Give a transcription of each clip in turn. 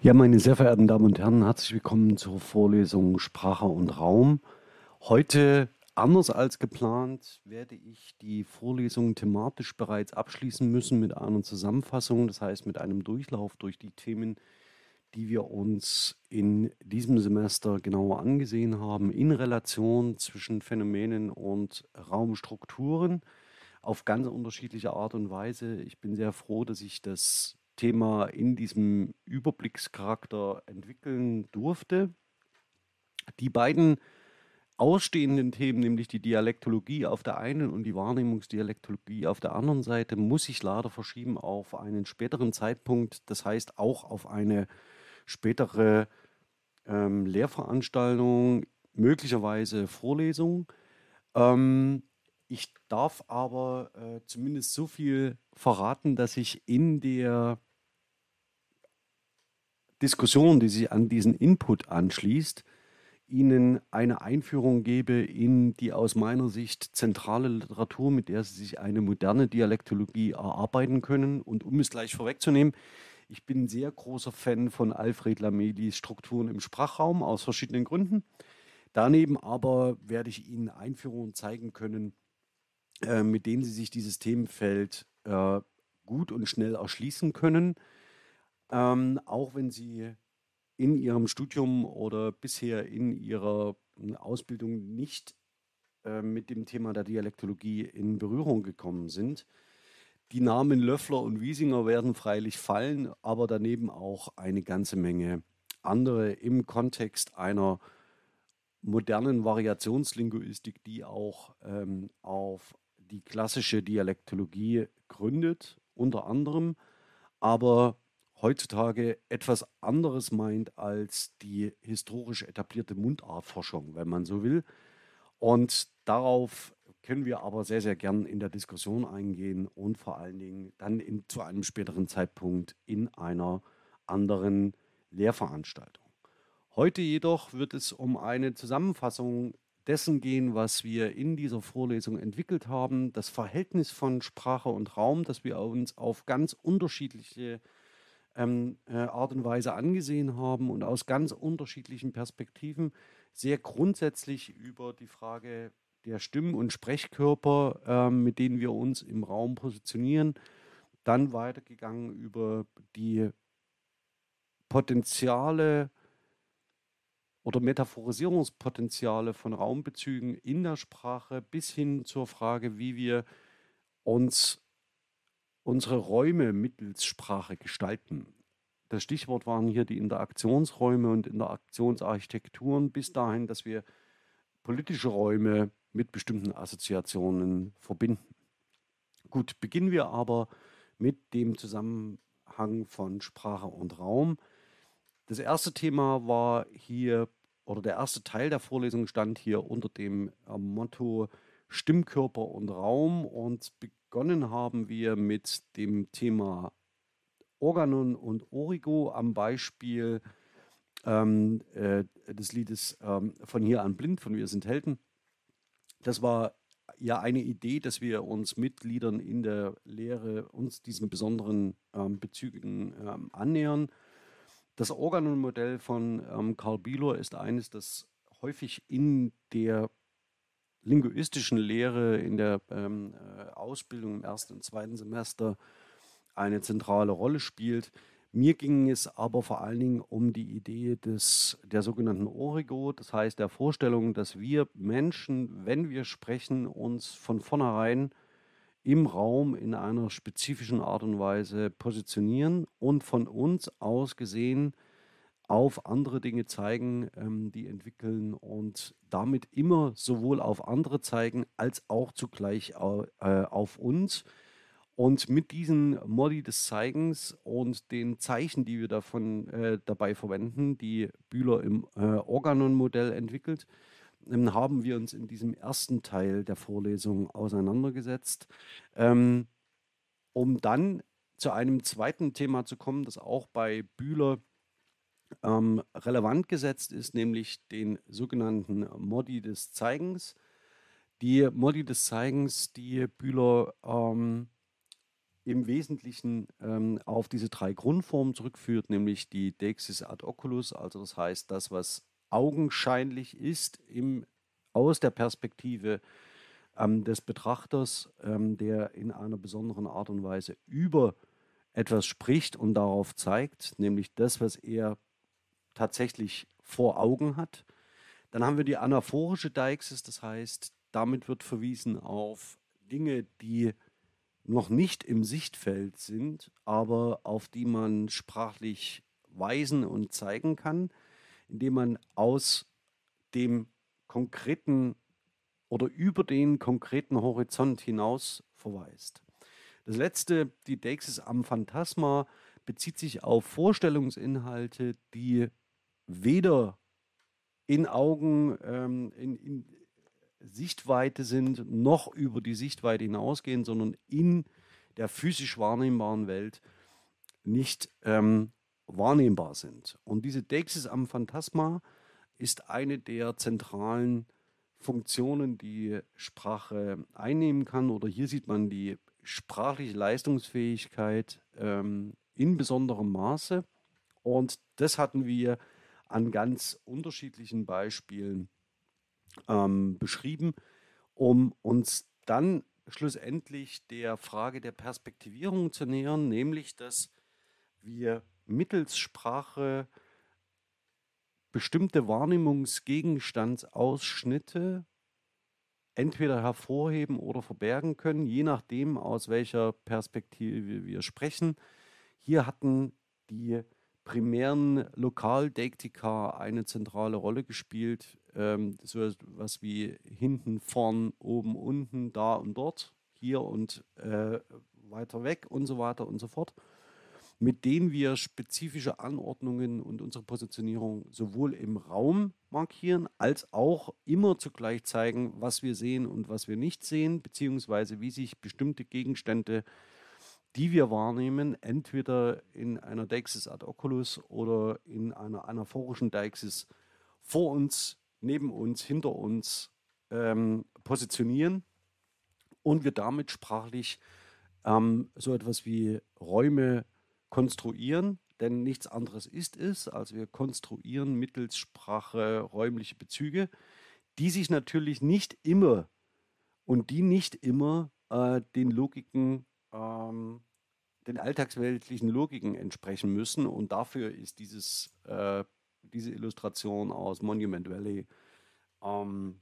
Ja, meine sehr verehrten Damen und Herren, herzlich willkommen zur Vorlesung Sprache und Raum. Heute, anders als geplant, werde ich die Vorlesung thematisch bereits abschließen müssen mit einer Zusammenfassung, das heißt mit einem Durchlauf durch die Themen, die wir uns in diesem Semester genauer angesehen haben, in Relation zwischen Phänomenen und Raumstrukturen auf ganz unterschiedliche Art und Weise. Ich bin sehr froh, dass ich das Thema in diesem Überblickscharakter entwickeln durfte. Die beiden ausstehenden Themen, nämlich die Dialektologie auf der einen und die Wahrnehmungsdialektologie auf der anderen Seite, muss ich leider verschieben auf einen späteren Zeitpunkt, das heißt auch auf eine spätere ähm, Lehrveranstaltung, möglicherweise Vorlesung. Ähm, ich darf aber äh, zumindest so viel verraten, dass ich in der Diskussion, die sich an diesen Input anschließt, Ihnen eine Einführung gebe in die aus meiner Sicht zentrale Literatur, mit der Sie sich eine moderne Dialektologie erarbeiten können. Und um es gleich vorwegzunehmen, ich bin sehr großer Fan von Alfred Lamelis Strukturen im Sprachraum aus verschiedenen Gründen. Daneben aber werde ich Ihnen Einführungen zeigen können, äh, mit denen Sie sich dieses Themenfeld äh, gut und schnell erschließen können ähm, auch wenn Sie in Ihrem Studium oder bisher in Ihrer hm, Ausbildung nicht äh, mit dem Thema der Dialektologie in Berührung gekommen sind. Die Namen Löffler und Wiesinger werden freilich fallen, aber daneben auch eine ganze Menge andere im Kontext einer modernen Variationslinguistik, die auch ähm, auf die klassische Dialektologie gründet, unter anderem, aber heutzutage etwas anderes meint als die historisch etablierte Mundartforschung, wenn man so will. Und darauf können wir aber sehr, sehr gern in der Diskussion eingehen und vor allen Dingen dann in, zu einem späteren Zeitpunkt in einer anderen Lehrveranstaltung. Heute jedoch wird es um eine Zusammenfassung dessen gehen, was wir in dieser Vorlesung entwickelt haben, das Verhältnis von Sprache und Raum, das wir uns auf ganz unterschiedliche ähm, äh, Art und Weise angesehen haben und aus ganz unterschiedlichen Perspektiven sehr grundsätzlich über die Frage der Stimmen- und Sprechkörper, ähm, mit denen wir uns im Raum positionieren, dann weitergegangen über die Potenziale oder Metaphorisierungspotenziale von Raumbezügen in der Sprache bis hin zur Frage, wie wir uns unsere Räume mittels Sprache gestalten. Das Stichwort waren hier die Interaktionsräume und Interaktionsarchitekturen bis dahin, dass wir politische Räume mit bestimmten Assoziationen verbinden. Gut, beginnen wir aber mit dem Zusammenhang von Sprache und Raum. Das erste Thema war hier, oder der erste Teil der Vorlesung stand hier unter dem Motto Stimmkörper und Raum und begonnen haben wir mit dem Thema Organon und Origo am Beispiel ähm, äh, des Liedes ähm, von hier an blind, von Wir sind Helden. Das war ja eine Idee, dass wir uns Mitgliedern in der Lehre uns diesen besonderen ähm, Bezügen ähm, annähern. Das Organon-Modell von ähm, Karl Bielor ist eines, das häufig in der linguistischen Lehre, in der ähm, äh, Ausbildung im ersten und zweiten Semester eine zentrale Rolle spielt. Mir ging es aber vor allen Dingen um die Idee des, der sogenannten Origo, das heißt der Vorstellung, dass wir Menschen, wenn wir sprechen, uns von vornherein im Raum in einer spezifischen Art und Weise positionieren und von uns aus gesehen auf andere Dinge zeigen, ähm, die entwickeln und damit immer sowohl auf andere zeigen als auch zugleich äh, auf uns. Und mit diesen Modi des Zeigens und den Zeichen, die wir davon äh, dabei verwenden, die Bühler im äh, Organon-Modell entwickelt, ähm, haben wir uns in diesem ersten Teil der Vorlesung auseinandergesetzt, ähm, um dann zu einem zweiten Thema zu kommen, das auch bei Bühler ähm, relevant gesetzt ist, nämlich den sogenannten Modi des Zeigens. Die Modi des Zeigens, die Bühler ähm, im Wesentlichen ähm, auf diese drei Grundformen zurückführt, nämlich die Dexis ad oculus, also das heißt das, was augenscheinlich ist im, aus der Perspektive ähm, des Betrachters, ähm, der in einer besonderen Art und Weise über etwas spricht und darauf zeigt, nämlich das, was er tatsächlich vor Augen hat. Dann haben wir die anaphorische Deixis, das heißt, damit wird verwiesen auf Dinge, die noch nicht im Sichtfeld sind, aber auf die man sprachlich weisen und zeigen kann, indem man aus dem konkreten oder über den konkreten Horizont hinaus verweist. Das letzte, die Deixis am Phantasma, bezieht sich auf Vorstellungsinhalte, die weder in Augen, ähm, in, in Sichtweite sind, noch über die Sichtweite hinausgehen, sondern in der physisch wahrnehmbaren Welt nicht ähm, wahrnehmbar sind. Und diese Deixis am Phantasma ist eine der zentralen Funktionen, die Sprache einnehmen kann. Oder hier sieht man die sprachliche Leistungsfähigkeit ähm, in besonderem Maße. Und das hatten wir an ganz unterschiedlichen Beispielen ähm, beschrieben, um uns dann schlussendlich der Frage der Perspektivierung zu nähern, nämlich dass wir mittels Sprache bestimmte Wahrnehmungsgegenstandsausschnitte entweder hervorheben oder verbergen können, je nachdem, aus welcher Perspektive wir sprechen. Hier hatten die primären Lokaldeiktika eine zentrale Rolle gespielt. Ähm, so etwas wie hinten, vorn, oben, unten, da und dort, hier und äh, weiter weg und so weiter und so fort mit denen wir spezifische Anordnungen und unsere Positionierung sowohl im Raum markieren, als auch immer zugleich zeigen, was wir sehen und was wir nicht sehen, beziehungsweise wie sich bestimmte Gegenstände, die wir wahrnehmen, entweder in einer Deixis ad oculus oder in einer anaphorischen Deixis vor uns, neben uns, hinter uns ähm, positionieren und wir damit sprachlich ähm, so etwas wie Räume konstruieren, denn nichts anderes ist es, als wir konstruieren mittels Sprache räumliche Bezüge, die sich natürlich nicht immer und die nicht immer äh, den Logiken, ähm, den alltagsweltlichen Logiken entsprechen müssen. Und dafür ist dieses, äh, diese Illustration aus Monument Valley ähm,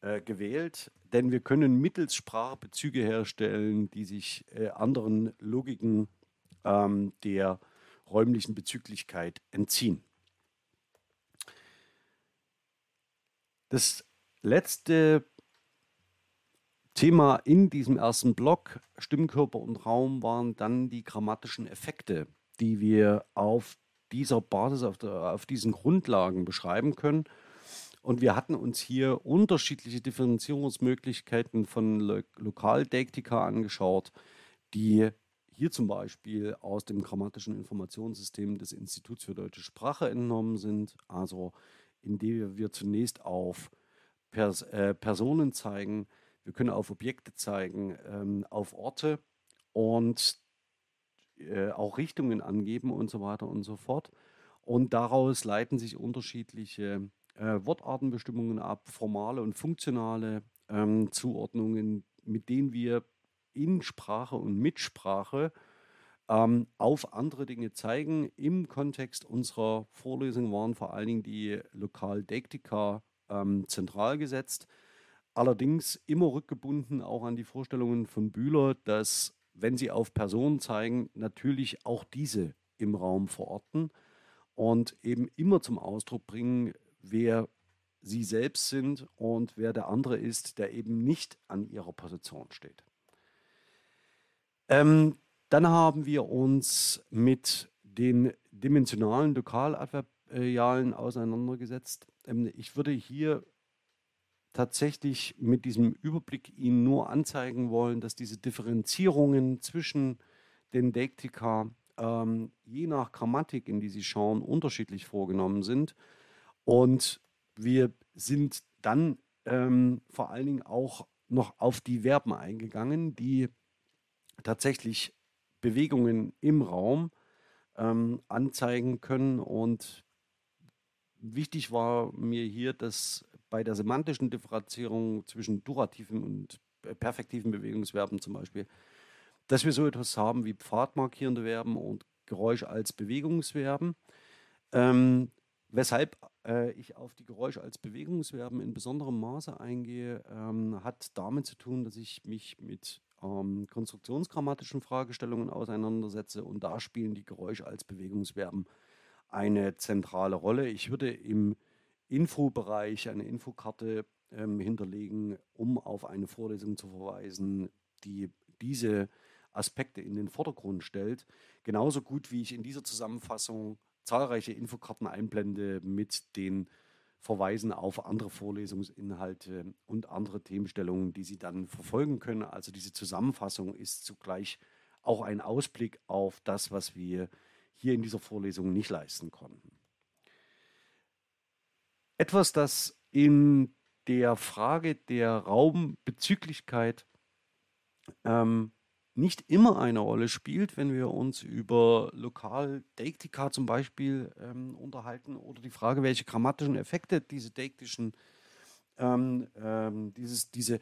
äh, gewählt, denn wir können mittels Sprache Bezüge herstellen, die sich äh, anderen Logiken ähm, der räumlichen Bezüglichkeit entziehen. Das letzte Thema in diesem ersten Block, Stimmkörper und Raum, waren dann die grammatischen Effekte, die wir auf dieser Basis, auf, der, auf diesen Grundlagen beschreiben können. Und wir hatten uns hier unterschiedliche Differenzierungsmöglichkeiten von Lo Lokaldeiktika angeschaut, die hier zum Beispiel aus dem grammatischen Informationssystem des Instituts für deutsche Sprache entnommen sind, also indem wir zunächst auf Pers äh, Personen zeigen, wir können auf Objekte zeigen, ähm, auf Orte und äh, auch Richtungen angeben und so weiter und so fort. Und daraus leiten sich unterschiedliche äh, Wortartenbestimmungen ab, formale und funktionale ähm, Zuordnungen, mit denen wir in Sprache und mit Sprache ähm, auf andere Dinge zeigen. Im Kontext unserer Vorlesung waren vor allen Dingen die Lokaldektika ähm, zentral gesetzt. Allerdings immer rückgebunden auch an die Vorstellungen von Bühler, dass, wenn sie auf Personen zeigen, natürlich auch diese im Raum verorten und eben immer zum Ausdruck bringen, wer sie selbst sind und wer der andere ist, der eben nicht an ihrer Position steht. Ähm, dann haben wir uns mit den dimensionalen Lokaladverbialen auseinandergesetzt. Ähm, ich würde hier tatsächlich mit diesem Überblick Ihnen nur anzeigen wollen, dass diese Differenzierungen zwischen den Deiktika ähm, je nach Grammatik, in die Sie schauen, unterschiedlich vorgenommen sind. Und wir sind dann ähm, vor allen Dingen auch noch auf die Verben eingegangen, die tatsächlich Bewegungen im Raum ähm, anzeigen können. Und wichtig war mir hier, dass bei der semantischen Differenzierung zwischen durativen und äh, perfektiven Bewegungsverben zum Beispiel, dass wir so etwas haben wie pfadmarkierende Verben und Geräusch als Bewegungsverben. Ähm, weshalb äh, ich auf die Geräusche als Bewegungsverben in besonderem Maße eingehe, ähm, hat damit zu tun, dass ich mich mit ähm, konstruktionsgrammatischen Fragestellungen auseinandersetze und da spielen die Geräusche als Bewegungsverben eine zentrale Rolle. Ich würde im Infobereich eine Infokarte ähm, hinterlegen, um auf eine Vorlesung zu verweisen, die diese Aspekte in den Vordergrund stellt. Genauso gut wie ich in dieser Zusammenfassung zahlreiche Infokarten einblende mit den Verweisen auf andere Vorlesungsinhalte und andere Themenstellungen, die Sie dann verfolgen können. Also diese Zusammenfassung ist zugleich auch ein Ausblick auf das, was wir hier in dieser Vorlesung nicht leisten konnten. Etwas, das in der Frage der Raumbezüglichkeit ähm, nicht immer eine Rolle spielt, wenn wir uns über Lokal-Deiktika zum Beispiel ähm, unterhalten oder die Frage, welche grammatischen Effekte diese deiktischen, ähm, ähm, dieses, diese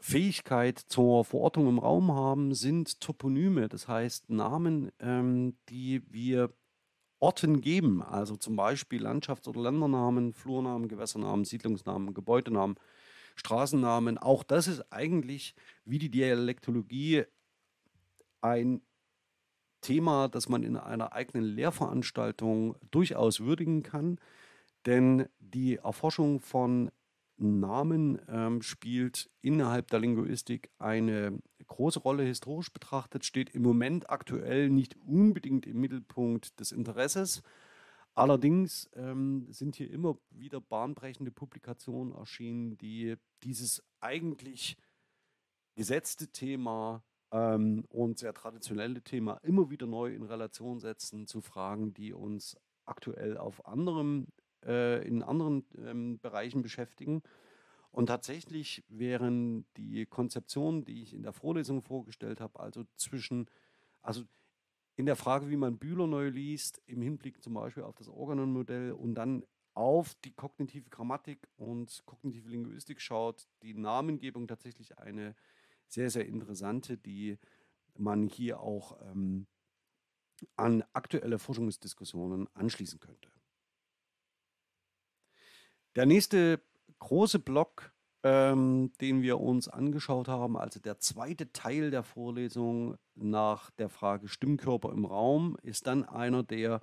Fähigkeit zur Verortung im Raum haben, sind Toponyme, das heißt Namen, ähm, die wir Orten geben, also zum Beispiel Landschafts- oder Ländernamen, Flurnamen, Gewässernamen, Siedlungsnamen, Gebäudenamen, Straßennamen. Auch das ist eigentlich wie die Dialektologie ein Thema, das man in einer eigenen Lehrveranstaltung durchaus würdigen kann, denn die Erforschung von Namen ähm, spielt innerhalb der Linguistik eine große Rolle. Historisch betrachtet steht im Moment aktuell nicht unbedingt im Mittelpunkt des Interesses. Allerdings ähm, sind hier immer wieder bahnbrechende Publikationen erschienen, die dieses eigentlich gesetzte Thema ähm, und sehr traditionelle Thema immer wieder neu in Relation setzen zu Fragen, die uns aktuell auf anderem, äh, in anderen ähm, Bereichen beschäftigen. Und tatsächlich wären die Konzeptionen, die ich in der Vorlesung vorgestellt habe, also zwischen, also in der Frage, wie man Bühler neu liest, im Hinblick zum Beispiel auf das Organon-Modell und dann auf die kognitive Grammatik und kognitive Linguistik schaut, die Namengebung tatsächlich eine sehr, sehr interessante, die man hier auch ähm, an aktuelle Forschungsdiskussionen anschließen könnte. Der nächste große Block, ähm, den wir uns angeschaut haben, also der zweite Teil der Vorlesung nach der Frage Stimmkörper im Raum, ist dann einer, der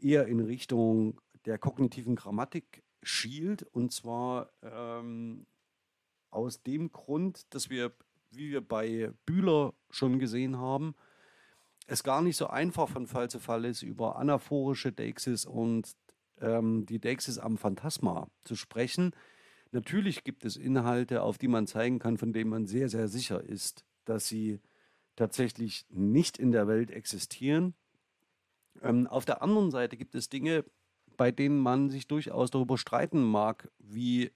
eher in Richtung der kognitiven Grammatik schielt. Und zwar ähm, aus dem Grund, dass wir wie wir bei Bühler schon gesehen haben, es gar nicht so einfach von Fall zu Fall ist, über anaphorische Deixis und ähm, die Deixis am Phantasma zu sprechen. Natürlich gibt es Inhalte, auf die man zeigen kann, von denen man sehr, sehr sicher ist, dass sie tatsächlich nicht in der Welt existieren. Ähm, auf der anderen Seite gibt es Dinge, bei denen man sich durchaus darüber streiten mag, wie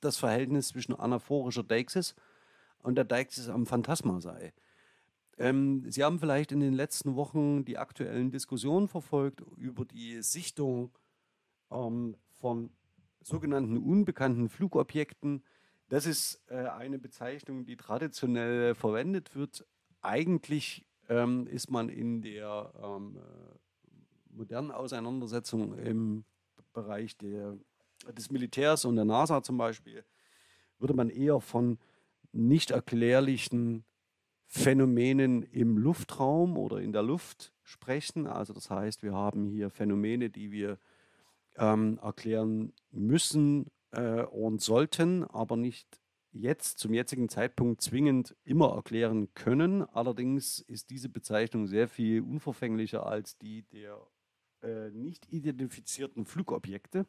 das Verhältnis zwischen anaphorischer Deixis und der Deix am Phantasma sei. Ähm, Sie haben vielleicht in den letzten Wochen die aktuellen Diskussionen verfolgt über die Sichtung ähm, von sogenannten unbekannten Flugobjekten. Das ist äh, eine Bezeichnung, die traditionell verwendet wird. Eigentlich ähm, ist man in der ähm, äh, modernen Auseinandersetzung im Bereich der, des Militärs und der NASA zum Beispiel, würde man eher von nicht erklärlichen Phänomenen im Luftraum oder in der Luft sprechen. Also das heißt, wir haben hier Phänomene, die wir ähm, erklären müssen äh, und sollten, aber nicht jetzt zum jetzigen Zeitpunkt zwingend immer erklären können. Allerdings ist diese Bezeichnung sehr viel unverfänglicher als die der äh, nicht identifizierten Flugobjekte.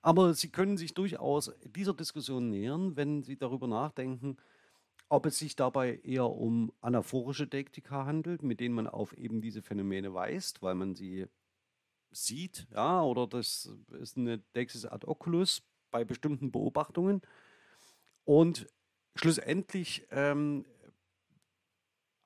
Aber Sie können sich durchaus dieser Diskussion nähern, wenn Sie darüber nachdenken, ob es sich dabei eher um anaphorische Deiktika handelt, mit denen man auf eben diese Phänomene weist, weil man sie sieht, ja, oder das ist eine Deixis ad oculus bei bestimmten Beobachtungen. Und schlussendlich ähm,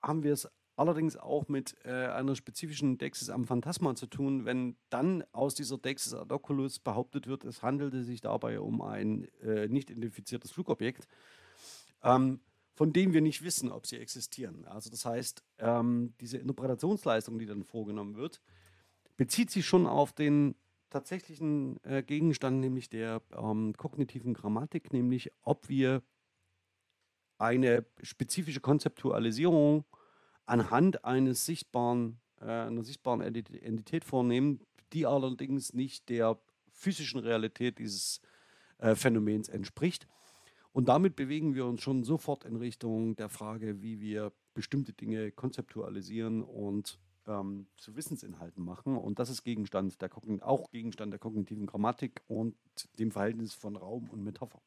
haben wir es allerdings auch mit äh, einer spezifischen Dexis am Phantasma zu tun, wenn dann aus dieser Dexis ad oculus behauptet wird, es handelte sich dabei um ein äh, nicht identifiziertes Flugobjekt, ähm, von dem wir nicht wissen, ob sie existieren. Also das heißt, ähm, diese Interpretationsleistung, die dann vorgenommen wird, bezieht sich schon auf den tatsächlichen äh, Gegenstand, nämlich der ähm, kognitiven Grammatik, nämlich ob wir eine spezifische Konzeptualisierung anhand eines sichtbaren, äh, einer sichtbaren Entität vornehmen, die allerdings nicht der physischen Realität dieses äh, Phänomens entspricht. Und damit bewegen wir uns schon sofort in Richtung der Frage, wie wir bestimmte Dinge konzeptualisieren und ähm, zu Wissensinhalten machen. Und das ist Gegenstand der auch Gegenstand der kognitiven Grammatik und dem Verhältnis von Raum und Metapher.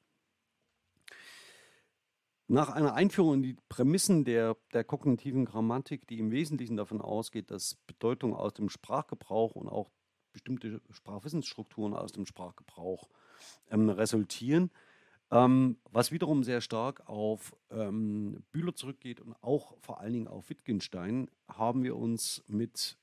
Nach einer Einführung in die Prämissen der, der kognitiven Grammatik, die im Wesentlichen davon ausgeht, dass Bedeutung aus dem Sprachgebrauch und auch bestimmte Sprachwissensstrukturen aus dem Sprachgebrauch ähm, resultieren, ähm, was wiederum sehr stark auf ähm, Bühler zurückgeht und auch vor allen Dingen auf Wittgenstein, haben wir uns mit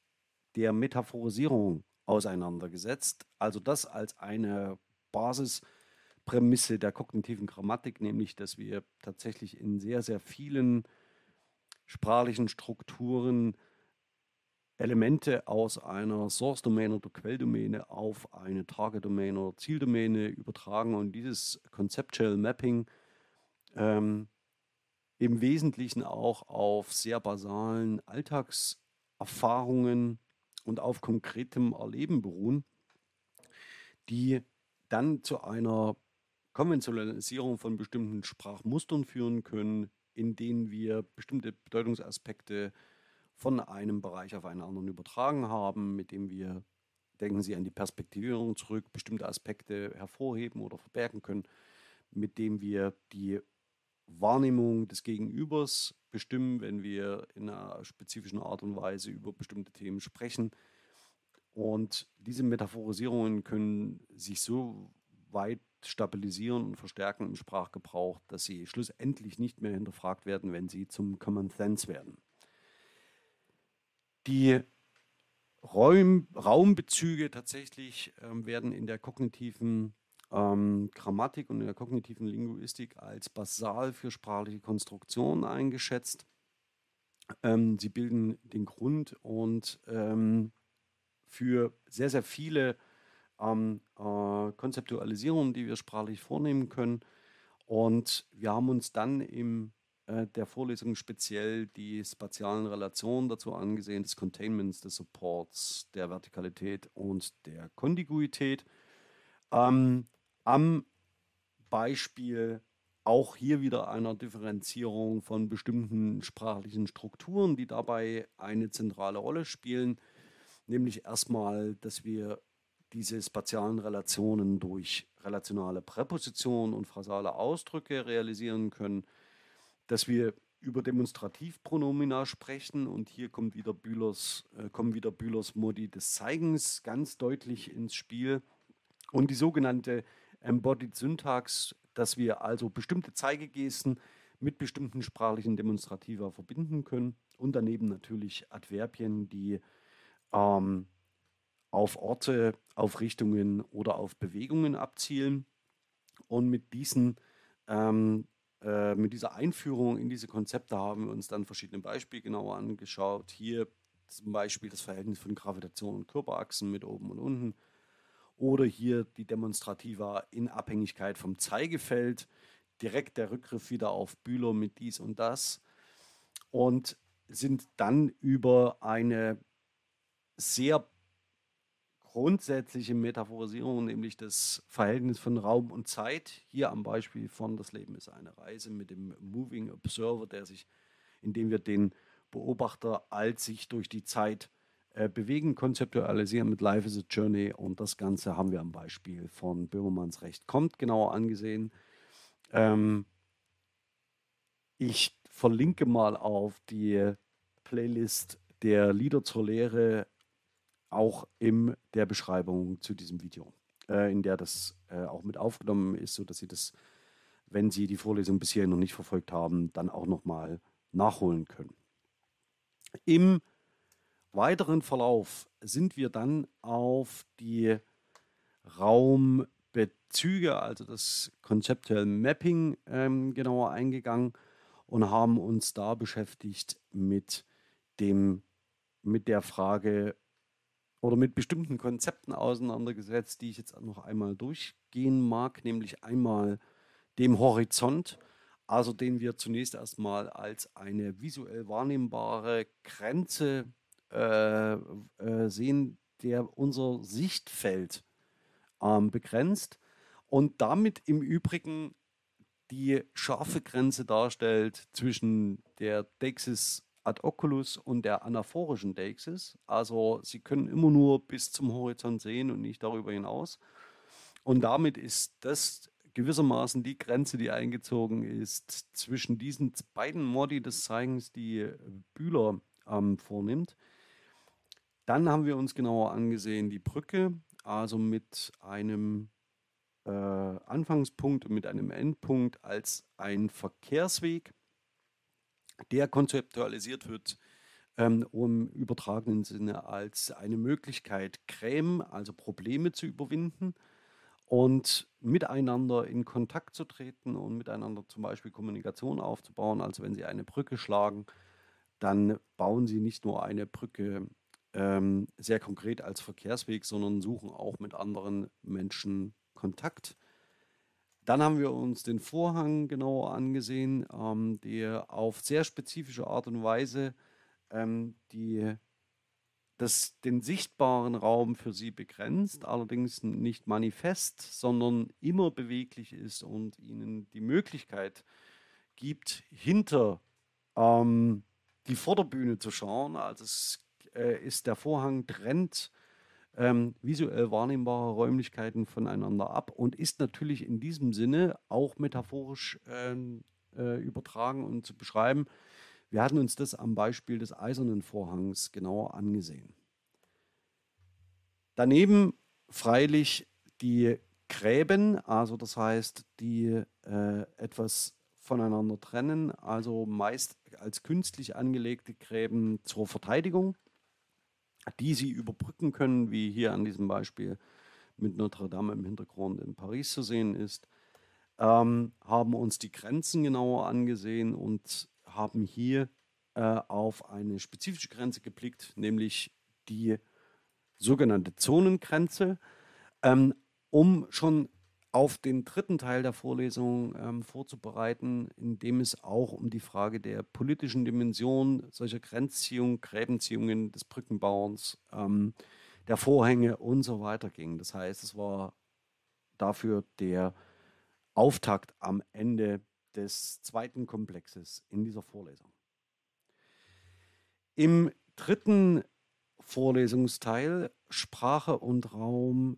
der Metaphorisierung auseinandergesetzt. Also das als eine Basisprämisse der kognitiven Grammatik, nämlich dass wir tatsächlich in sehr, sehr vielen sprachlichen Strukturen Elemente aus einer Source-Domäne oder Quelldomäne auf eine Target-Domäne oder Zieldomäne übertragen und dieses Conceptual Mapping ähm, im Wesentlichen auch auf sehr basalen Alltagserfahrungen und auf konkretem Erleben beruhen, die dann zu einer Konventionalisierung von bestimmten Sprachmustern führen können, in denen wir bestimmte Bedeutungsaspekte von einem Bereich auf einen anderen übertragen haben, mit dem wir, denken Sie an die Perspektivierung zurück, bestimmte Aspekte hervorheben oder verbergen können, mit dem wir die Wahrnehmung des Gegenübers bestimmen, wenn wir in einer spezifischen Art und Weise über bestimmte Themen sprechen. Und diese Metaphorisierungen können sich so weit stabilisieren und verstärken im Sprachgebrauch, dass sie schlussendlich nicht mehr hinterfragt werden, wenn sie zum Common Sense werden. Die Räum, Raumbezüge tatsächlich ähm, werden in der kognitiven ähm, Grammatik und in der kognitiven Linguistik als basal für sprachliche Konstruktionen eingeschätzt. Ähm, sie bilden den Grund und ähm, für sehr, sehr viele ähm, äh, Konzeptualisierungen, die wir sprachlich vornehmen können. Und wir haben uns dann im äh, der Vorlesung speziell die spatialen Relationen dazu angesehen, des Containments, des Supports, der Vertikalität und der Kontiguität. Ähm, am Beispiel auch hier wieder einer Differenzierung von bestimmten sprachlichen Strukturen, die dabei eine zentrale Rolle spielen, nämlich erstmal, dass wir diese spatialen Relationen durch relationale Präpositionen und phrasale Ausdrücke realisieren können dass wir über Demonstrativpronomina sprechen und hier kommt wieder Bühlers, äh, kommen wieder Bühlers Modi des Zeigens ganz deutlich ins Spiel und die sogenannte Embodied Syntax, dass wir also bestimmte Zeigegesten mit bestimmten sprachlichen Demonstrativa verbinden können und daneben natürlich Adverbien, die ähm, auf Orte, auf Richtungen oder auf Bewegungen abzielen. Und mit diesen ähm, äh, mit dieser Einführung in diese Konzepte haben wir uns dann verschiedene Beispiele genauer angeschaut. Hier zum Beispiel das Verhältnis von Gravitation und Körperachsen mit oben und unten. Oder hier die Demonstrativa in Abhängigkeit vom Zeigefeld. Direkt der Rückgriff wieder auf Bühler mit dies und das. Und sind dann über eine sehr grundsätzliche Metaphorisierung, nämlich das Verhältnis von Raum und Zeit. Hier am Beispiel von Das Leben ist eine Reise mit dem Moving Observer, der sich, indem wir den Beobachter als sich durch die Zeit äh, bewegen, konzeptualisieren mit Life is a Journey. Und das Ganze haben wir am Beispiel von Böhmermanns Recht kommt genauer angesehen. Ähm, ich verlinke mal auf die Playlist der Lieder zur Lehre auch in der Beschreibung zu diesem Video, äh, in der das äh, auch mit aufgenommen ist, sodass Sie das, wenn Sie die Vorlesung bisher noch nicht verfolgt haben, dann auch nochmal nachholen können. Im weiteren Verlauf sind wir dann auf die Raumbezüge, also das konzeptuelle Mapping ähm, genauer eingegangen und haben uns da beschäftigt mit dem mit der Frage oder mit bestimmten Konzepten auseinandergesetzt, die ich jetzt noch einmal durchgehen mag, nämlich einmal dem Horizont, also den wir zunächst erstmal als eine visuell wahrnehmbare Grenze äh, äh, sehen, der unser Sichtfeld ähm, begrenzt und damit im Übrigen die scharfe Grenze darstellt zwischen der Dexis oculus und der anaphorischen Deixis. Also sie können immer nur bis zum Horizont sehen und nicht darüber hinaus. Und damit ist das gewissermaßen die Grenze, die eingezogen ist zwischen diesen beiden Modi des Zeigens, die Bühler ähm, vornimmt. Dann haben wir uns genauer angesehen die Brücke, also mit einem äh, Anfangspunkt und mit einem Endpunkt als ein Verkehrsweg der konzeptualisiert wird ähm, im übertragenen Sinne als eine Möglichkeit, Creme, also Probleme zu überwinden und miteinander in Kontakt zu treten und miteinander zum Beispiel Kommunikation aufzubauen. Also wenn Sie eine Brücke schlagen, dann bauen Sie nicht nur eine Brücke ähm, sehr konkret als Verkehrsweg, sondern suchen auch mit anderen Menschen Kontakt. Dann haben wir uns den Vorhang genauer angesehen, ähm, der auf sehr spezifische Art und Weise ähm, die, das, den sichtbaren Raum für sie begrenzt, allerdings nicht manifest, sondern immer beweglich ist und ihnen die Möglichkeit gibt, hinter ähm, die Vorderbühne zu schauen. Also es äh, ist der Vorhang trennt ähm, visuell wahrnehmbare Räumlichkeiten voneinander ab und ist natürlich in diesem Sinne auch metaphorisch ähm, äh, übertragen und zu beschreiben. Wir hatten uns das am Beispiel des eisernen Vorhangs genauer angesehen. Daneben freilich die Gräben, also das heißt, die äh, etwas voneinander trennen, also meist als künstlich angelegte Gräben zur Verteidigung die sie überbrücken können, wie hier an diesem Beispiel mit Notre Dame im Hintergrund in Paris zu sehen ist, ähm, haben uns die Grenzen genauer angesehen und haben hier äh, auf eine spezifische Grenze geblickt, nämlich die sogenannte Zonengrenze, ähm, um schon auf den dritten Teil der Vorlesung ähm, vorzubereiten, in dem es auch um die Frage der politischen Dimension solcher Grenzziehungen, Gräbenziehungen des Brückenbauens, ähm, der Vorhänge und so weiter ging. Das heißt, es war dafür der Auftakt am Ende des zweiten Komplexes in dieser Vorlesung. Im dritten Vorlesungsteil Sprache und Raum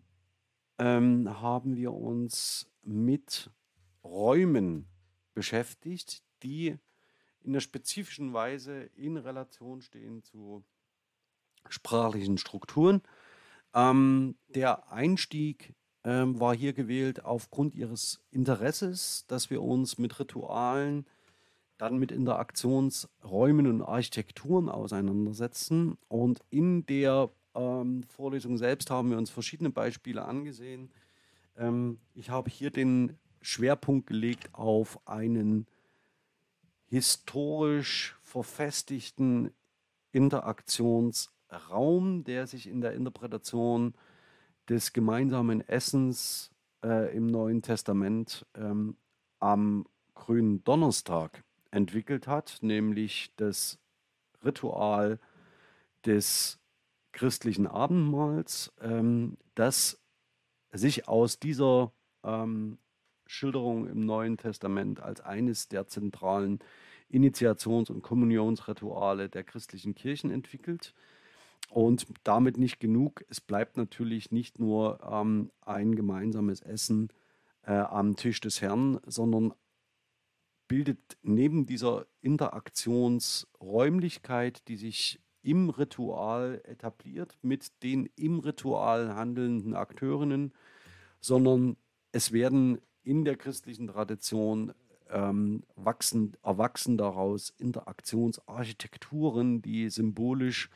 ähm, haben wir uns mit Räumen beschäftigt, die in einer spezifischen Weise in Relation stehen zu sprachlichen Strukturen. Ähm, der Einstieg ähm, war hier gewählt aufgrund ihres Interesses, dass wir uns mit Ritualen, dann mit Interaktionsräumen und Architekturen auseinandersetzen. Und in der ähm, Vorlesung selbst haben wir uns verschiedene Beispiele angesehen. Ähm, ich habe hier den Schwerpunkt gelegt auf einen historisch verfestigten Interaktionsraum, der sich in der Interpretation des gemeinsamen Essens äh, im Neuen Testament ähm, am grünen Donnerstag entwickelt hat, nämlich das Ritual des christlichen Abendmahls, ähm, das sich aus dieser ähm, Schilderung im Neuen Testament als eines der zentralen Initiations- und Kommunionsrituale der christlichen Kirchen entwickelt. Und damit nicht genug. Es bleibt natürlich nicht nur ähm, ein gemeinsames Essen äh, am Tisch des Herrn, sondern bildet neben dieser Interaktionsräumlichkeit, die sich im Ritual etabliert mit den im Ritual handelnden Akteurinnen, sondern es werden in der christlichen Tradition ähm, wachsen, erwachsen daraus Interaktionsarchitekturen, die symbolisch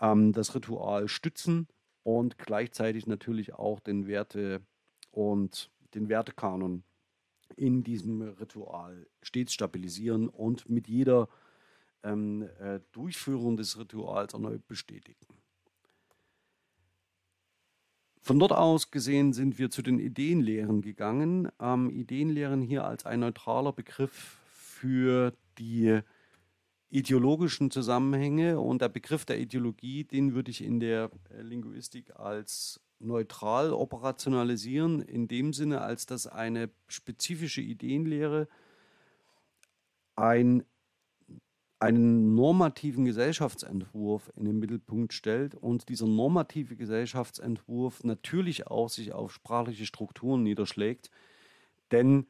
ähm, das Ritual stützen und gleichzeitig natürlich auch den Werte und den Wertekanon in diesem Ritual stets stabilisieren und mit jeder ähm, äh, Durchführung des Rituals erneut bestätigen. Von dort aus gesehen sind wir zu den Ideenlehren gegangen. Ähm, Ideenlehren hier als ein neutraler Begriff für die ideologischen Zusammenhänge und der Begriff der Ideologie, den würde ich in der äh, Linguistik als neutral operationalisieren, in dem Sinne, als dass eine spezifische Ideenlehre ein, einen normativen Gesellschaftsentwurf in den Mittelpunkt stellt und dieser normative Gesellschaftsentwurf natürlich auch sich auf sprachliche Strukturen niederschlägt, denn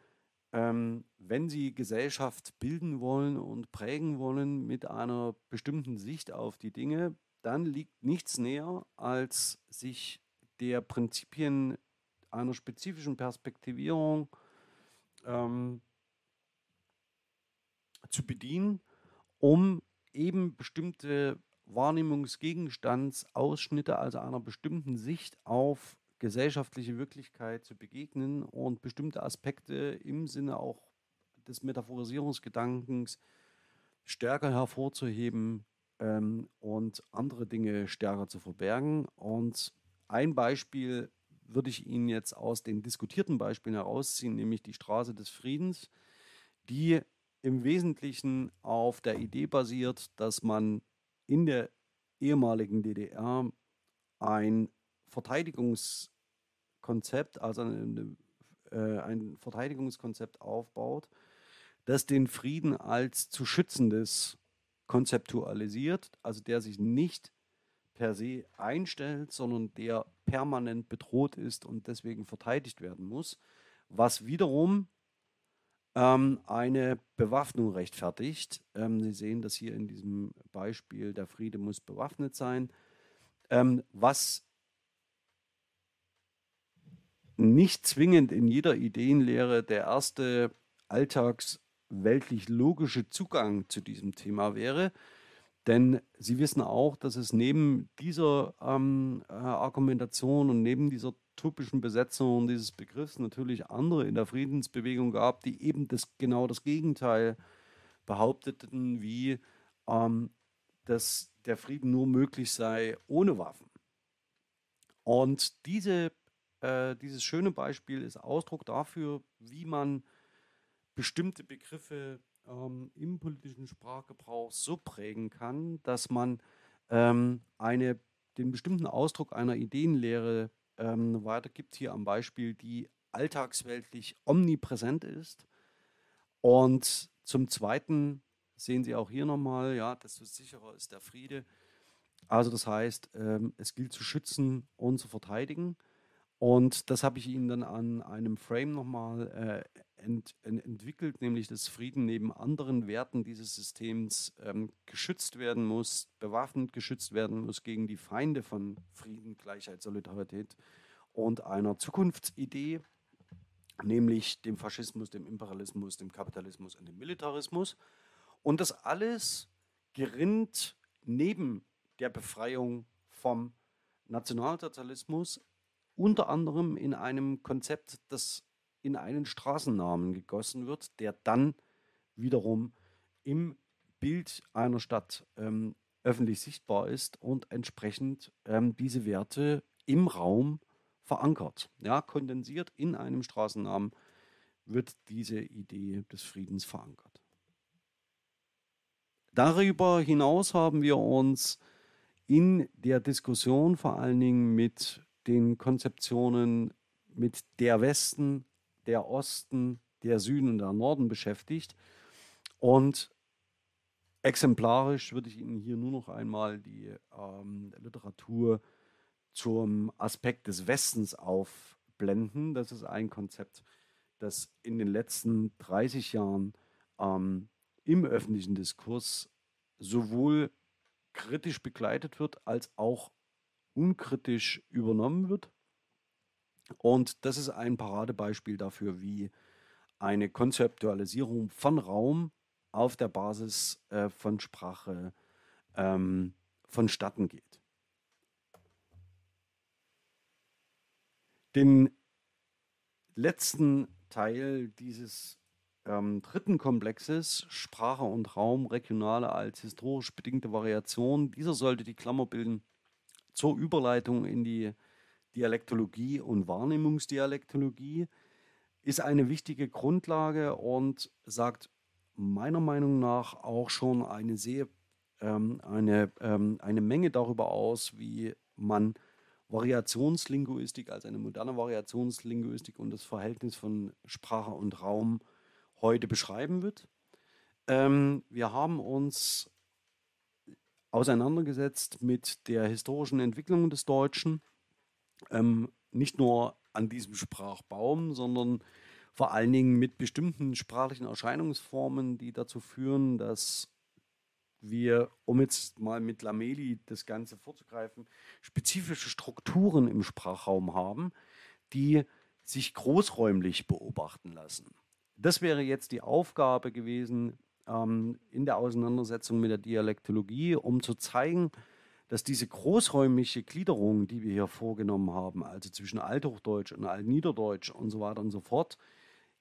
ähm, wenn Sie Gesellschaft bilden wollen und prägen wollen mit einer bestimmten Sicht auf die Dinge, dann liegt nichts näher, als sich der Prinzipien einer spezifischen Perspektivierung ähm, zu bedienen, um eben bestimmte Wahrnehmungsgegenstandsausschnitte, also einer bestimmten Sicht auf gesellschaftliche Wirklichkeit zu begegnen und bestimmte Aspekte im Sinne auch des Metaphorisierungsgedankens stärker hervorzuheben ähm, und andere Dinge stärker zu verbergen. Und ein Beispiel würde ich Ihnen jetzt aus den diskutierten Beispielen herausziehen, nämlich die Straße des Friedens, die im Wesentlichen auf der Idee basiert, dass man in der ehemaligen DDR ein Verteidigungskonzept, also eine, äh, ein Verteidigungskonzept aufbaut, das den Frieden als zu schützendes konzeptualisiert, also der sich nicht per se einstellt, sondern der permanent bedroht ist und deswegen verteidigt werden muss, was wiederum ähm, eine Bewaffnung rechtfertigt. Ähm, Sie sehen das hier in diesem Beispiel, der Friede muss bewaffnet sein, ähm, was nicht zwingend in jeder Ideenlehre der erste alltagsweltlich logische Zugang zu diesem Thema wäre. Denn Sie wissen auch, dass es neben dieser ähm, äh, Argumentation und neben dieser typischen Besetzung dieses Begriffs natürlich andere in der Friedensbewegung gab, die eben das, genau das Gegenteil behaupteten, wie ähm, dass der Frieden nur möglich sei ohne Waffen. Und diese äh, dieses schöne Beispiel ist Ausdruck dafür, wie man bestimmte Begriffe ähm, im politischen Sprachgebrauch so prägen kann, dass man ähm, eine, den bestimmten Ausdruck einer Ideenlehre ähm, weitergibt, hier am Beispiel, die alltagsweltlich omnipräsent ist. Und zum Zweiten sehen Sie auch hier nochmal, ja, desto sicherer ist der Friede. Also das heißt, ähm, es gilt zu schützen und zu verteidigen. Und das habe ich Ihnen dann an einem Frame nochmal äh, ent, ent, entwickelt, nämlich dass Frieden neben anderen Werten dieses Systems ähm, geschützt werden muss, bewaffnet geschützt werden muss gegen die Feinde von Frieden, Gleichheit, Solidarität und einer Zukunftsidee, nämlich dem Faschismus, dem Imperialismus, dem Kapitalismus und dem Militarismus. Und das alles gerinnt neben der Befreiung vom Nationalsozialismus unter anderem in einem Konzept, das in einen Straßennamen gegossen wird, der dann wiederum im Bild einer Stadt ähm, öffentlich sichtbar ist und entsprechend ähm, diese Werte im Raum verankert. Ja, kondensiert in einem Straßennamen wird diese Idee des Friedens verankert. Darüber hinaus haben wir uns in der Diskussion vor allen Dingen mit den Konzeptionen mit der Westen, der Osten, der Süden und der Norden beschäftigt. Und exemplarisch würde ich Ihnen hier nur noch einmal die ähm, Literatur zum Aspekt des Westens aufblenden. Das ist ein Konzept, das in den letzten 30 Jahren ähm, im öffentlichen Diskurs sowohl kritisch begleitet wird, als auch unkritisch übernommen wird. Und das ist ein Paradebeispiel dafür, wie eine Konzeptualisierung von Raum auf der Basis äh, von Sprache ähm, vonstatten geht. Den letzten Teil dieses ähm, dritten Komplexes, Sprache und Raum, regionale als historisch bedingte Variation, dieser sollte die Klammer bilden zur Überleitung in die Dialektologie und Wahrnehmungsdialektologie, ist eine wichtige Grundlage und sagt meiner Meinung nach auch schon eine sehr ähm, eine, ähm, eine Menge darüber aus, wie man Variationslinguistik als eine moderne Variationslinguistik und das Verhältnis von Sprache und Raum heute beschreiben wird. Ähm, wir haben uns auseinandergesetzt mit der historischen Entwicklung des Deutschen, ähm, nicht nur an diesem Sprachbaum, sondern vor allen Dingen mit bestimmten sprachlichen Erscheinungsformen, die dazu führen, dass wir, um jetzt mal mit Lameli das Ganze vorzugreifen, spezifische Strukturen im Sprachraum haben, die sich großräumlich beobachten lassen. Das wäre jetzt die Aufgabe gewesen ähm, in der Auseinandersetzung mit der Dialektologie, um zu zeigen, dass diese großräumliche Gliederung, die wir hier vorgenommen haben, also zwischen Althochdeutsch und Altniederdeutsch und so weiter und so fort,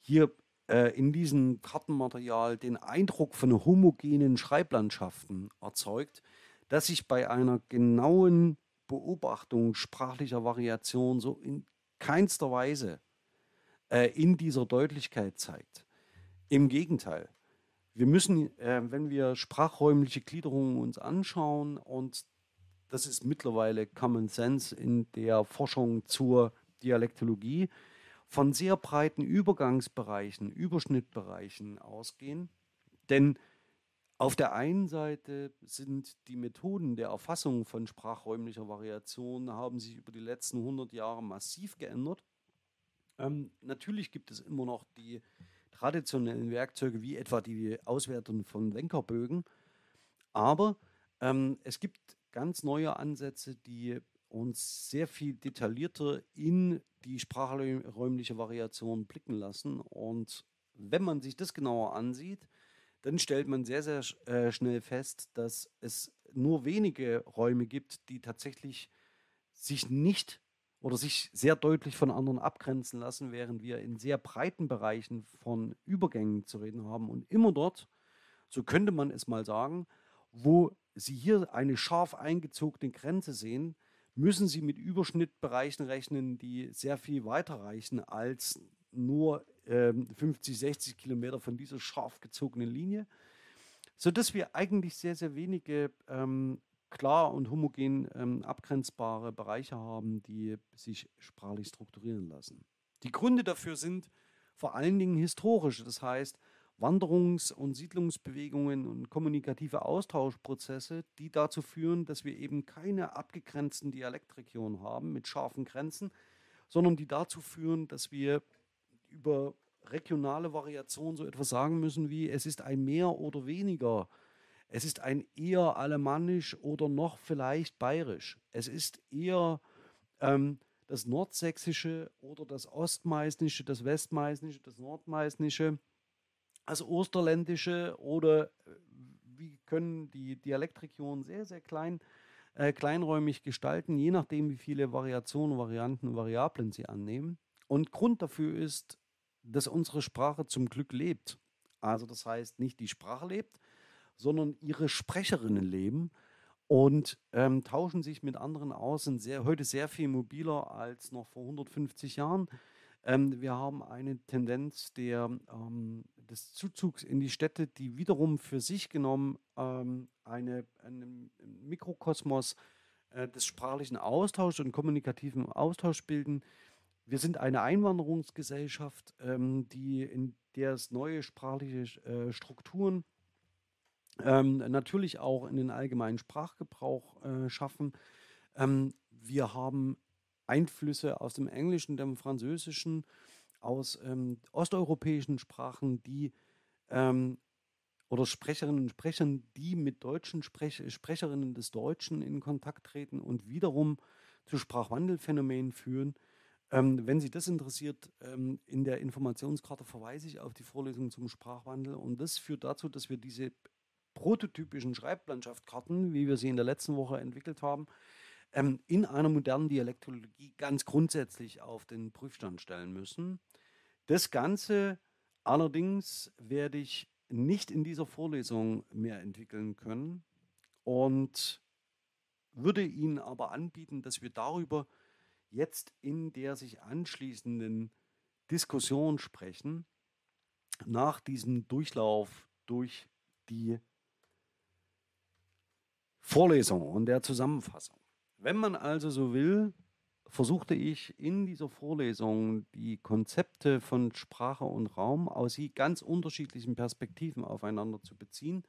hier äh, in diesem Kartenmaterial den Eindruck von homogenen Schreiblandschaften erzeugt, dass sich bei einer genauen Beobachtung sprachlicher Variation so in keinster Weise äh, in dieser Deutlichkeit zeigt. Im Gegenteil, wir müssen, äh, wenn wir sprachräumliche Gliederungen uns anschauen, und das ist mittlerweile Common Sense in der Forschung zur Dialektologie, von sehr breiten Übergangsbereichen, Überschnittbereichen ausgehen. Denn auf der einen Seite sind die Methoden der Erfassung von sprachräumlicher Variation haben sich über die letzten 100 Jahre massiv geändert. Ähm, natürlich gibt es immer noch die traditionellen Werkzeuge wie etwa die Auswertung von Wenkerbögen, aber ähm, es gibt ganz neue Ansätze, die uns sehr viel detaillierter in die sprachräumliche Variation blicken lassen. Und wenn man sich das genauer ansieht, dann stellt man sehr, sehr äh, schnell fest, dass es nur wenige Räume gibt, die tatsächlich sich nicht oder sich sehr deutlich von anderen abgrenzen lassen, während wir in sehr breiten Bereichen von Übergängen zu reden haben. Und immer dort, so könnte man es mal sagen, wo Sie hier eine scharf eingezogene Grenze sehen, müssen Sie mit Überschnittbereichen rechnen, die sehr viel weiter reichen als nur ähm, 50, 60 Kilometer von dieser scharf gezogenen Linie, sodass wir eigentlich sehr, sehr wenige ähm, klar und homogen ähm, abgrenzbare Bereiche haben, die sich sprachlich strukturieren lassen. Die Gründe dafür sind vor allen Dingen historische, das heißt, Wanderungs- und Siedlungsbewegungen und kommunikative Austauschprozesse, die dazu führen, dass wir eben keine abgegrenzten Dialektregionen haben mit scharfen Grenzen, sondern die dazu führen, dass wir über regionale Variation so etwas sagen müssen wie, es ist ein mehr oder weniger. Es ist ein eher alemannisch oder noch vielleicht bayerisch. Es ist eher ähm, das nordsächsische oder das ostmeißnische, das westmeißnische, das nordmeißnische also osterländische oder äh, wie können die Dialektregionen sehr, sehr klein, äh, kleinräumig gestalten, je nachdem, wie viele Variationen, Varianten, Variablen sie annehmen. Und Grund dafür ist, dass unsere Sprache zum Glück lebt. Also das heißt, nicht die Sprache lebt, sondern ihre Sprecherinnen leben und ähm, tauschen sich mit anderen aus, sind sehr, heute sehr viel mobiler als noch vor 150 Jahren. Ähm, wir haben eine Tendenz der, ähm, des Zuzugs in die Städte, die wiederum für sich genommen ähm, eine, einen Mikrokosmos äh, des sprachlichen Austauschs und kommunikativen Austauschs bilden. Wir sind eine Einwanderungsgesellschaft, ähm, die in der es neue sprachliche äh, Strukturen ähm, natürlich auch in den allgemeinen Sprachgebrauch äh, schaffen. Ähm, wir haben Einflüsse aus dem Englischen, dem Französischen, aus ähm, osteuropäischen Sprachen, die ähm, oder Sprecherinnen und Sprechern, die mit deutschen Sprech Sprecherinnen des Deutschen in Kontakt treten und wiederum zu Sprachwandelphänomenen führen. Ähm, wenn Sie das interessiert, ähm, in der Informationskarte verweise ich auf die Vorlesung zum Sprachwandel und das führt dazu, dass wir diese prototypischen Schreiblandschaftskarten, wie wir sie in der letzten Woche entwickelt haben, ähm, in einer modernen Dialektologie ganz grundsätzlich auf den Prüfstand stellen müssen. Das Ganze allerdings werde ich nicht in dieser Vorlesung mehr entwickeln können und würde Ihnen aber anbieten, dass wir darüber jetzt in der sich anschließenden Diskussion sprechen, nach diesem Durchlauf durch die Vorlesung und der Zusammenfassung. Wenn man also so will, versuchte ich in dieser Vorlesung die Konzepte von Sprache und Raum aus ganz unterschiedlichen Perspektiven aufeinander zu beziehen.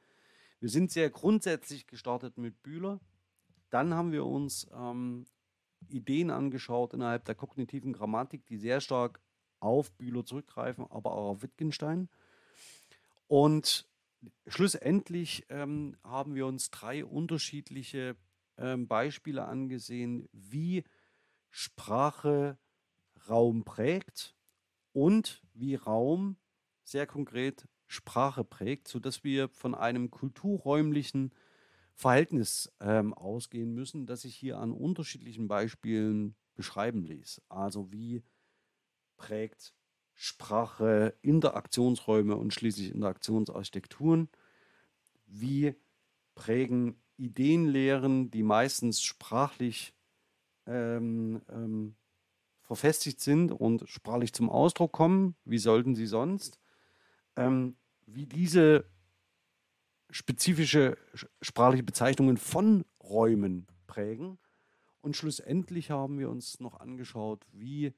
Wir sind sehr grundsätzlich gestartet mit Bühler. Dann haben wir uns ähm, Ideen angeschaut innerhalb der kognitiven Grammatik, die sehr stark auf Bühler zurückgreifen, aber auch auf Wittgenstein. Und schlussendlich ähm, haben wir uns drei unterschiedliche ähm, Beispiele angesehen, wie Sprache Raum prägt und wie Raum sehr konkret Sprache prägt, sodass wir von einem kulturräumlichen Verhältnis ähm, ausgehen müssen, das sich hier an unterschiedlichen Beispielen beschreiben ließ. Also wie prägt Sprache Interaktionsräume und schließlich Interaktionsarchitekturen? Wie prägen Ideenlehren, die meistens sprachlich ähm, ähm, verfestigt sind und sprachlich zum Ausdruck kommen. Wie sollten sie sonst? Ähm, wie diese spezifische sprachliche Bezeichnungen von Räumen prägen. Und schlussendlich haben wir uns noch angeschaut, wie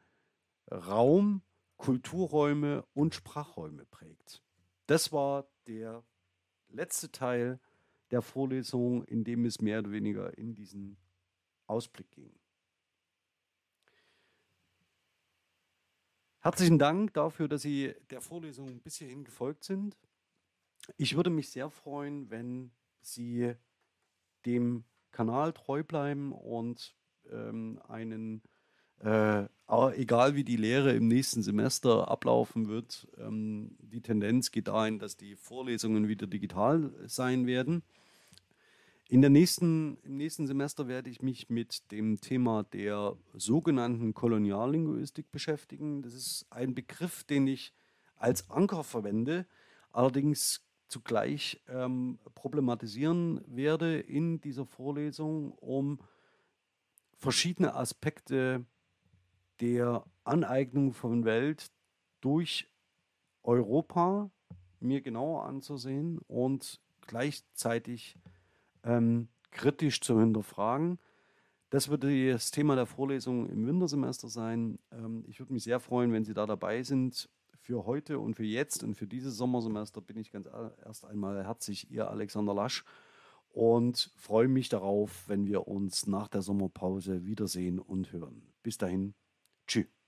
Raum, Kulturräume und Sprachräume prägt. Das war der letzte Teil der Vorlesung, in dem es mehr oder weniger in diesen Ausblick ging. Herzlichen Dank dafür, dass Sie der Vorlesung bis hierhin gefolgt sind. Ich würde mich sehr freuen, wenn Sie dem Kanal treu bleiben und ähm, einen, äh, egal wie die Lehre im nächsten Semester ablaufen wird, ähm, die Tendenz geht dahin, dass die Vorlesungen wieder digital sein werden. In der nächsten, Im nächsten Semester werde ich mich mit dem Thema der sogenannten Koloniallinguistik beschäftigen. Das ist ein Begriff, den ich als Anker verwende, allerdings zugleich ähm, problematisieren werde in dieser Vorlesung, um verschiedene Aspekte der Aneignung von Welt durch Europa mir genauer anzusehen und gleichzeitig ähm, kritisch zu hinterfragen. Das wird das Thema der Vorlesung im Wintersemester sein. Ähm, ich würde mich sehr freuen, wenn Sie da dabei sind. Für heute und für jetzt und für dieses Sommersemester bin ich ganz erst einmal herzlich Ihr Alexander Lasch und freue mich darauf, wenn wir uns nach der Sommerpause wiedersehen und hören. Bis dahin, tschüss.